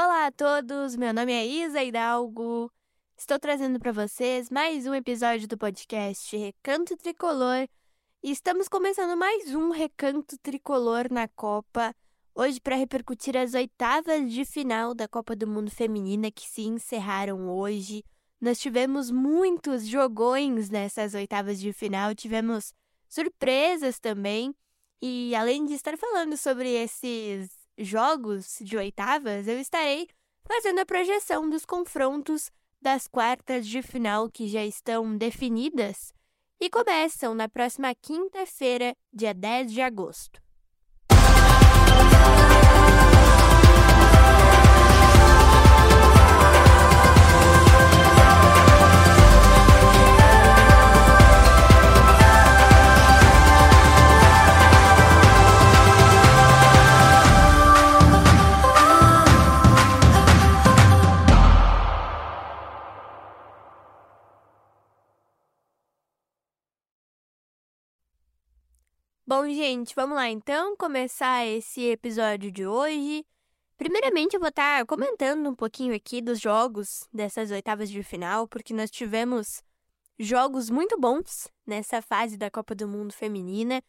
Olá a todos, meu nome é Isa Hidalgo. Estou trazendo para vocês mais um episódio do podcast Recanto Tricolor e estamos começando mais um Recanto Tricolor na Copa. Hoje para repercutir as oitavas de final da Copa do Mundo Feminina que se encerraram hoje. Nós tivemos muitos jogões nessas oitavas de final, tivemos surpresas também. E além de estar falando sobre esses jogos de oitavas, eu estarei fazendo a projeção dos confrontos das quartas de final que já estão definidas e começam na próxima quinta-feira, dia 10 de agosto. Bom, gente, vamos lá então começar esse episódio de hoje. Primeiramente, eu vou estar comentando um pouquinho aqui dos jogos dessas oitavas de final, porque nós tivemos jogos muito bons nessa fase da Copa do Mundo Feminina.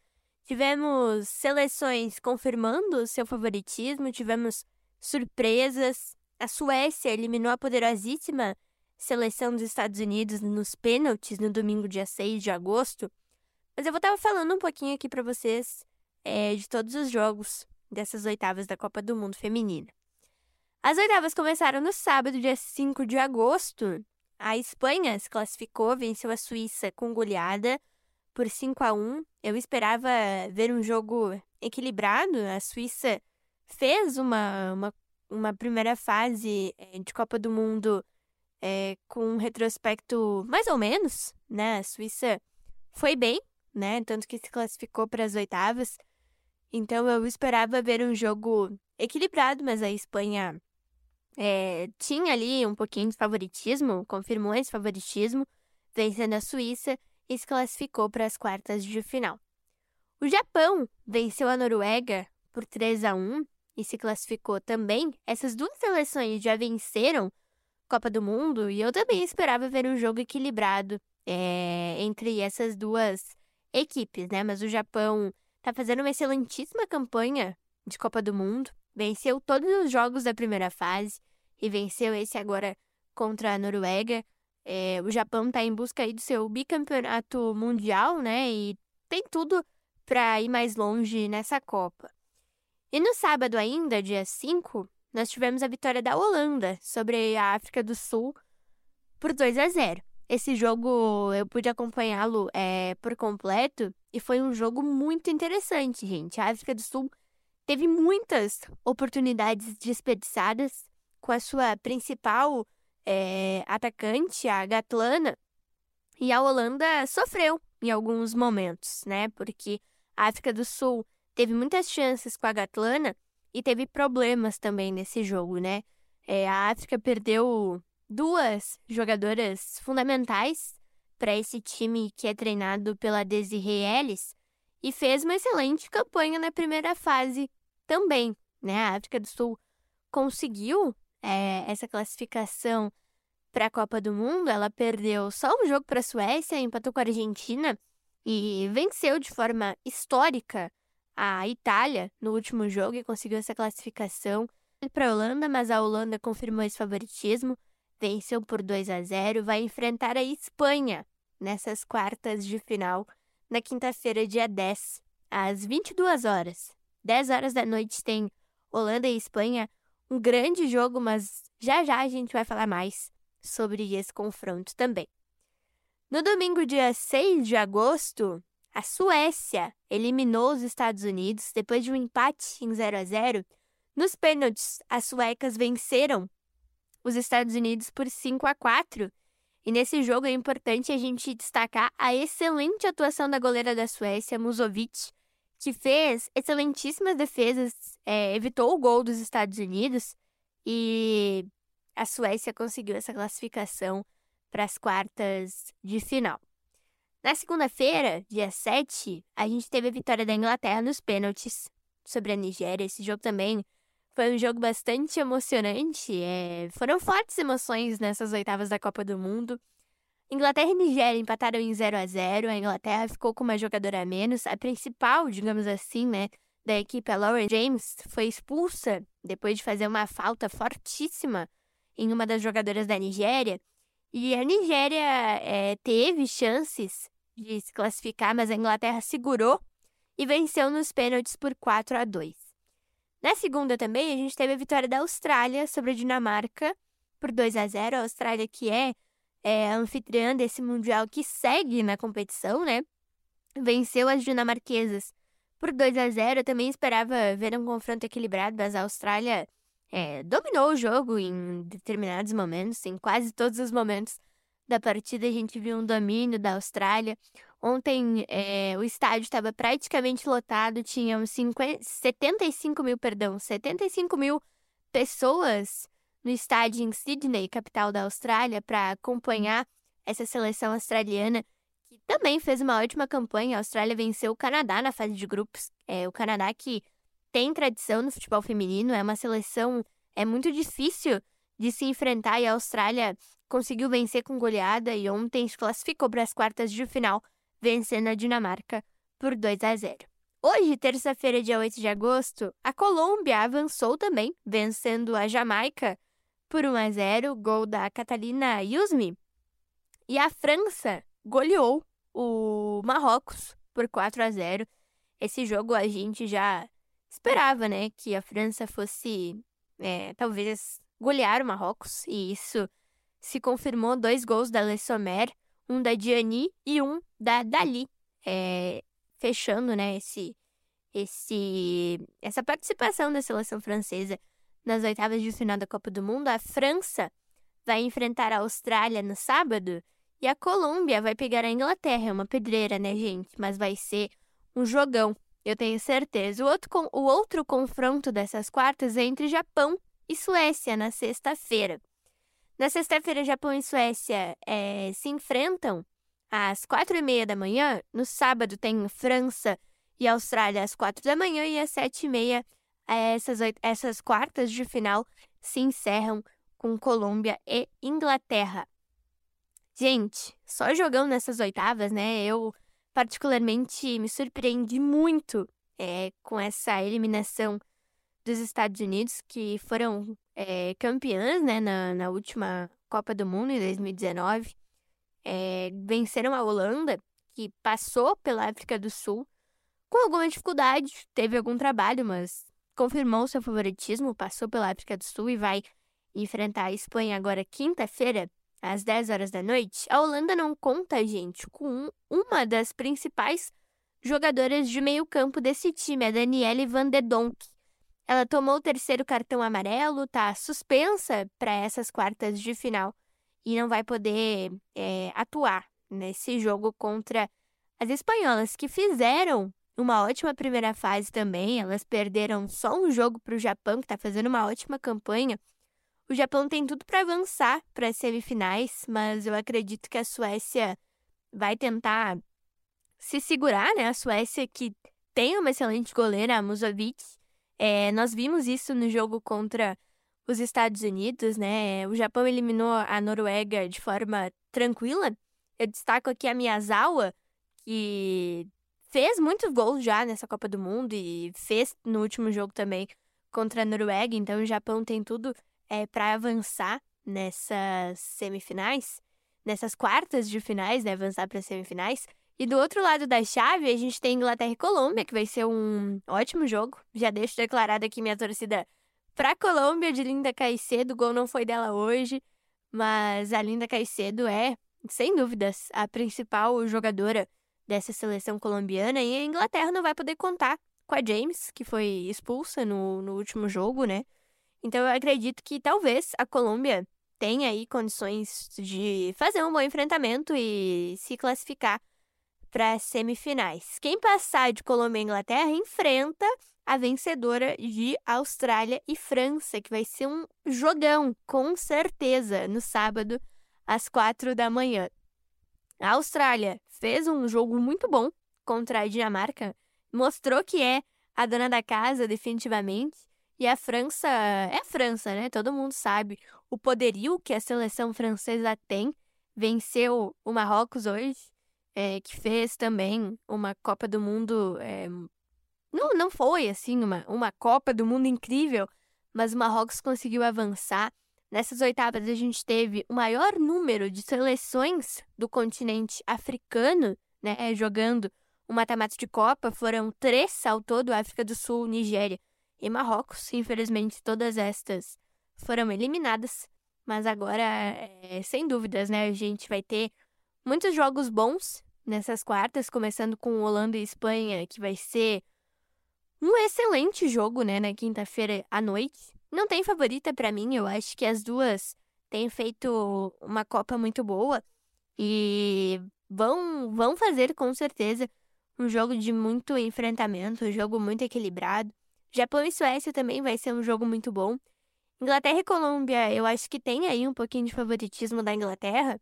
Tivemos seleções confirmando seu favoritismo, tivemos surpresas. A Suécia eliminou a poderosíssima seleção dos Estados Unidos nos pênaltis no domingo, dia 6 de agosto. Mas eu vou estar falando um pouquinho aqui para vocês é, de todos os jogos dessas oitavas da Copa do Mundo Feminina. As oitavas começaram no sábado, dia 5 de agosto. A Espanha se classificou, venceu a Suíça com goleada por 5 a 1. Eu esperava ver um jogo equilibrado. A Suíça fez uma, uma, uma primeira fase é, de Copa do Mundo é, com um retrospecto mais ou menos, né? A Suíça foi bem, né? Tanto que se classificou para as oitavas. Então eu esperava ver um jogo equilibrado, mas a Espanha é, tinha ali um pouquinho de favoritismo, confirmou esse favoritismo, vencendo a Suíça e se classificou para as quartas de final. O Japão venceu a Noruega por 3 a 1 e se classificou também. Essas duas seleções já venceram Copa do Mundo e eu também esperava ver um jogo equilibrado é, entre essas duas equipes, né? Mas o Japão está fazendo uma excelentíssima campanha de Copa do Mundo, venceu todos os jogos da primeira fase e venceu esse agora contra a Noruega. É, o Japão está em busca aí do seu bicampeonato mundial, né? E tem tudo para ir mais longe nessa Copa. E no sábado ainda, dia 5, nós tivemos a vitória da Holanda sobre a África do Sul por 2 a 0. Esse jogo eu pude acompanhá-lo é, por completo e foi um jogo muito interessante, gente. A África do Sul teve muitas oportunidades desperdiçadas com a sua principal é, atacante, a Gatlana, e a Holanda sofreu em alguns momentos, né? Porque a África do Sul teve muitas chances com a Gatlana e teve problemas também nesse jogo, né? É, a África perdeu duas jogadoras fundamentais para esse time que é treinado pela Desiree Ellis e fez uma excelente campanha na primeira fase também. Né? A África do Sul conseguiu é, essa classificação para a Copa do Mundo. Ela perdeu só um jogo para a Suécia, empatou com a Argentina e venceu de forma histórica a Itália no último jogo e conseguiu essa classificação para a Holanda, mas a Holanda confirmou esse favoritismo venceu por 2 a 0, vai enfrentar a Espanha nessas quartas de final na quinta-feira, dia 10, às 22 horas. 10 horas da noite tem Holanda e Espanha, um grande jogo, mas já já a gente vai falar mais sobre esse confronto também. No domingo, dia 6 de agosto, a Suécia eliminou os Estados Unidos depois de um empate em 0 a 0. Nos pênaltis, as suecas venceram os Estados Unidos por 5 a 4. E nesse jogo é importante a gente destacar a excelente atuação da goleira da Suécia, Musovic, que fez excelentíssimas defesas, é, evitou o gol dos Estados Unidos e a Suécia conseguiu essa classificação para as quartas de final. Na segunda-feira, dia 7, a gente teve a vitória da Inglaterra nos pênaltis sobre a Nigéria. Esse jogo também Foi um jogo bastante emocionante. É... Foram fortes emoções nessas oitavas da Copa do Mundo. Inglaterra e Nigéria empataram em 0 a 0 A Inglaterra ficou com uma jogadora a menos. A principal, digamos assim, né, da equipe, a Laura James, foi expulsa depois de fazer uma falta fortíssima em uma das jogadoras da Nigéria. E a Nigéria é, teve chances de se classificar, mas a Inglaterra segurou e venceu nos pênaltis por 4 a 2. Na segunda também, a gente teve a vitória da Austrália sobre a Dinamarca por 2 a 0. A Austrália que é, é anfitriã desse mundial que segue na competição, né? Venceu as dinamarquesas por 2 a 0. Eu também esperava ver um confronto equilibrado, mas a Austrália é, dominou o jogo em determinados momentos, em quase todos os momentos da partida a gente viu um domínio da Austrália. Ontem é, o estádio estava praticamente lotado, tinham 50, 75 mil, perdão, 75 mil pessoas no estádio em Sydney, capital da Austrália, para acompanhar essa seleção australiana, que também fez uma ótima campanha. A Austrália venceu o Canadá na fase de grupos. É, o Canadá que tem tradição no futebol feminino, é uma seleção é muito difícil de se enfrentar e a Austrália conseguiu vencer com goleada e ontem se classificou para as quartas de final, vencendo a Dinamarca por 2 a 0. Hoje, terça-feira, dia 8 de agosto, a Colômbia avançou também, vencendo a Jamaica por 1 a 0, gol da Catalina Yusmi. E a França goleou o Marrocos por 4 a 0. Esse jogo a gente já esperava, né, que a França fosse é, talvez golear o Marrocos, e isso se confirmou dois gols da Le Sommer, um da Diani e um da Dali, é, fechando né, esse, esse, essa participação da seleção francesa nas oitavas de final da Copa do Mundo. A França vai enfrentar a Austrália no sábado e a Colômbia vai pegar a Inglaterra. É uma pedreira, né, gente? Mas vai ser um jogão. Eu tenho certeza. O outro, o outro confronto dessas quartas é entre Japão e Suécia na sexta-feira. Na sexta-feira, Japão e Suécia é, se enfrentam às quatro e meia da manhã. No sábado tem França e Austrália às quatro da manhã e às sete e meia essas, essas quartas de final se encerram com Colômbia e Inglaterra. Gente, só jogando nessas oitavas, né? Eu particularmente me surpreendi muito é, com essa eliminação dos Estados Unidos, que foram é, campeãs né, na, na última Copa do Mundo, em 2019. É, venceram a Holanda, que passou pela África do Sul com alguma dificuldade, teve algum trabalho, mas confirmou seu favoritismo, passou pela África do Sul e vai enfrentar a Espanha agora quinta-feira às 10 horas da noite, a Holanda não conta, gente, com uma das principais jogadoras de meio campo desse time, a Danielle Van de Donk. Ela tomou o terceiro cartão amarelo, tá suspensa para essas quartas de final e não vai poder é, atuar nesse jogo contra as espanholas, que fizeram uma ótima primeira fase também. Elas perderam só um jogo para o Japão, que está fazendo uma ótima campanha. O Japão tem tudo para avançar para as semifinais, mas eu acredito que a Suécia vai tentar se segurar, né? A Suécia que tem uma excelente goleira, a Musovic. É, nós vimos isso no jogo contra os Estados Unidos, né? O Japão eliminou a Noruega de forma tranquila. Eu destaco aqui a Miyazawa, que fez muitos gols já nessa Copa do Mundo e fez no último jogo também contra a Noruega. Então o Japão tem tudo é, para avançar nessas semifinais, nessas quartas de finais, né, avançar para semifinais. E do outro lado da chave, a gente tem Inglaterra e Colômbia, que vai ser um ótimo jogo. Já deixo declarado aqui minha torcida para Colômbia de Linda Caicedo. O gol não foi dela hoje, mas a Linda Caicedo é, sem dúvidas, a principal jogadora dessa seleção colombiana. E a Inglaterra não vai poder contar com a James, que foi expulsa no, no último jogo, né? Então eu acredito que talvez a Colômbia tenha aí condições de fazer um bom enfrentamento e se classificar para as semifinais. Quem passar de Colômbia e Inglaterra enfrenta a vencedora de Austrália e França, que vai ser um jogão, com certeza, no sábado, às quatro da manhã. A Austrália fez um jogo muito bom contra a Dinamarca, mostrou que é a dona da casa, definitivamente, E a França é a França, né? Todo mundo sabe o poderio que a seleção francesa tem. Venceu o Marrocos hoje, é, que fez também uma Copa do Mundo. É, não, não foi assim uma, uma Copa do Mundo incrível, mas o Marrocos conseguiu avançar. Nessas oitavas, a gente teve o maior número de seleções do continente africano né, jogando o mata-mata de Copa. Foram três ao todo: África do Sul, Nigéria e Marrocos. Infelizmente, todas estas foram eliminadas. Mas agora, é, sem dúvidas, né, a gente vai ter muitos jogos bons nessas quartas, começando com Holanda e Espanha, que vai ser um excelente jogo, né, na quinta-feira à noite. Não tem favorita para mim, eu acho que as duas têm feito uma Copa muito boa e vão, vão fazer com certeza um jogo de muito enfrentamento, um jogo muito equilibrado. Japão e Suécia também vai ser um jogo muito bom. Inglaterra e Colômbia, eu acho que tem aí um pouquinho de favoritismo da Inglaterra,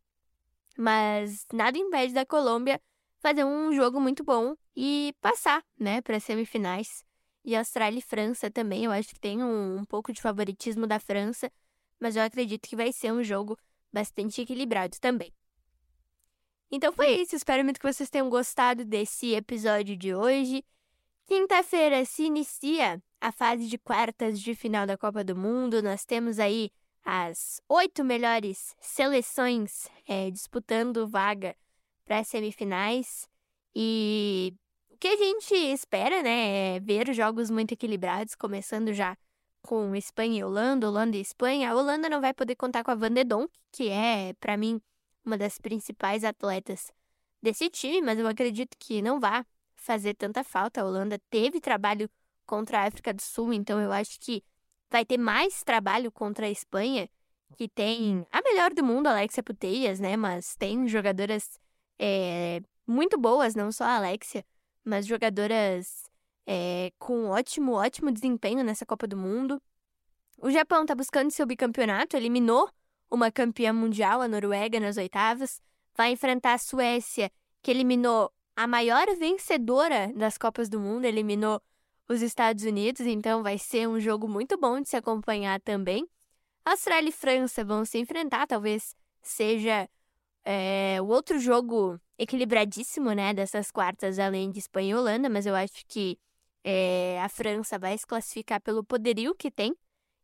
mas nada impede da Colômbia fazer um jogo muito bom e passar, né, para semifinais. E Austrália e França também, eu acho que tem um, um pouco de favoritismo da França, mas eu acredito que vai ser um jogo bastante equilibrado também. Então foi isso, espero muito que vocês tenham gostado desse episódio de hoje. Quinta-feira se inicia a fase de quartas de final da Copa do Mundo. Nós temos aí as oito melhores seleções é, disputando vaga para as semifinais. E o que a gente espera, né, é ver jogos muito equilibrados, começando já com Espanha e Holanda, Holanda e Espanha. A Holanda não vai poder contar com a Van de Donk, que é, para mim, uma das principais atletas desse time, mas eu acredito que não vá fazer tanta falta. A Holanda teve trabalho contra a África do Sul, então eu acho que vai ter mais trabalho contra a Espanha, que tem a melhor do mundo, Alexia Puteias, né? Mas tem jogadoras é, muito boas, não só a Alexia, mas jogadoras é, com ótimo, ótimo desempenho nessa Copa do Mundo. O Japão está buscando seu bicampeonato, eliminou uma campeã mundial, a Noruega, nas oitavas. Vai enfrentar a Suécia, que eliminou a maior vencedora das Copas do Mundo, eliminou os Estados Unidos, então vai ser um jogo muito bom de se acompanhar também. Austrália e França vão se enfrentar, talvez seja é, o outro jogo equilibradíssimo, né, dessas quartas, além de Espanha e Holanda, mas eu acho que é, a França vai se classificar pelo poderio que tem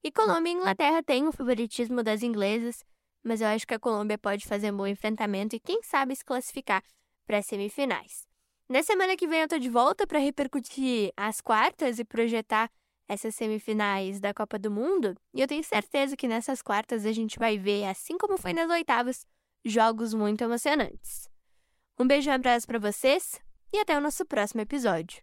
e Colômbia e Inglaterra têm o favoritismo das inglesas, mas eu acho que a Colômbia pode fazer um bom enfrentamento e quem sabe se classificar para as semifinais. Na semana que vem eu tô de volta para repercutir as quartas e projetar essas semifinais da Copa do Mundo, e eu tenho certeza que nessas quartas a gente vai ver, assim como foi nas oitavas, jogos muito emocionantes. Um beijo e um abraço para vocês e até o nosso próximo episódio.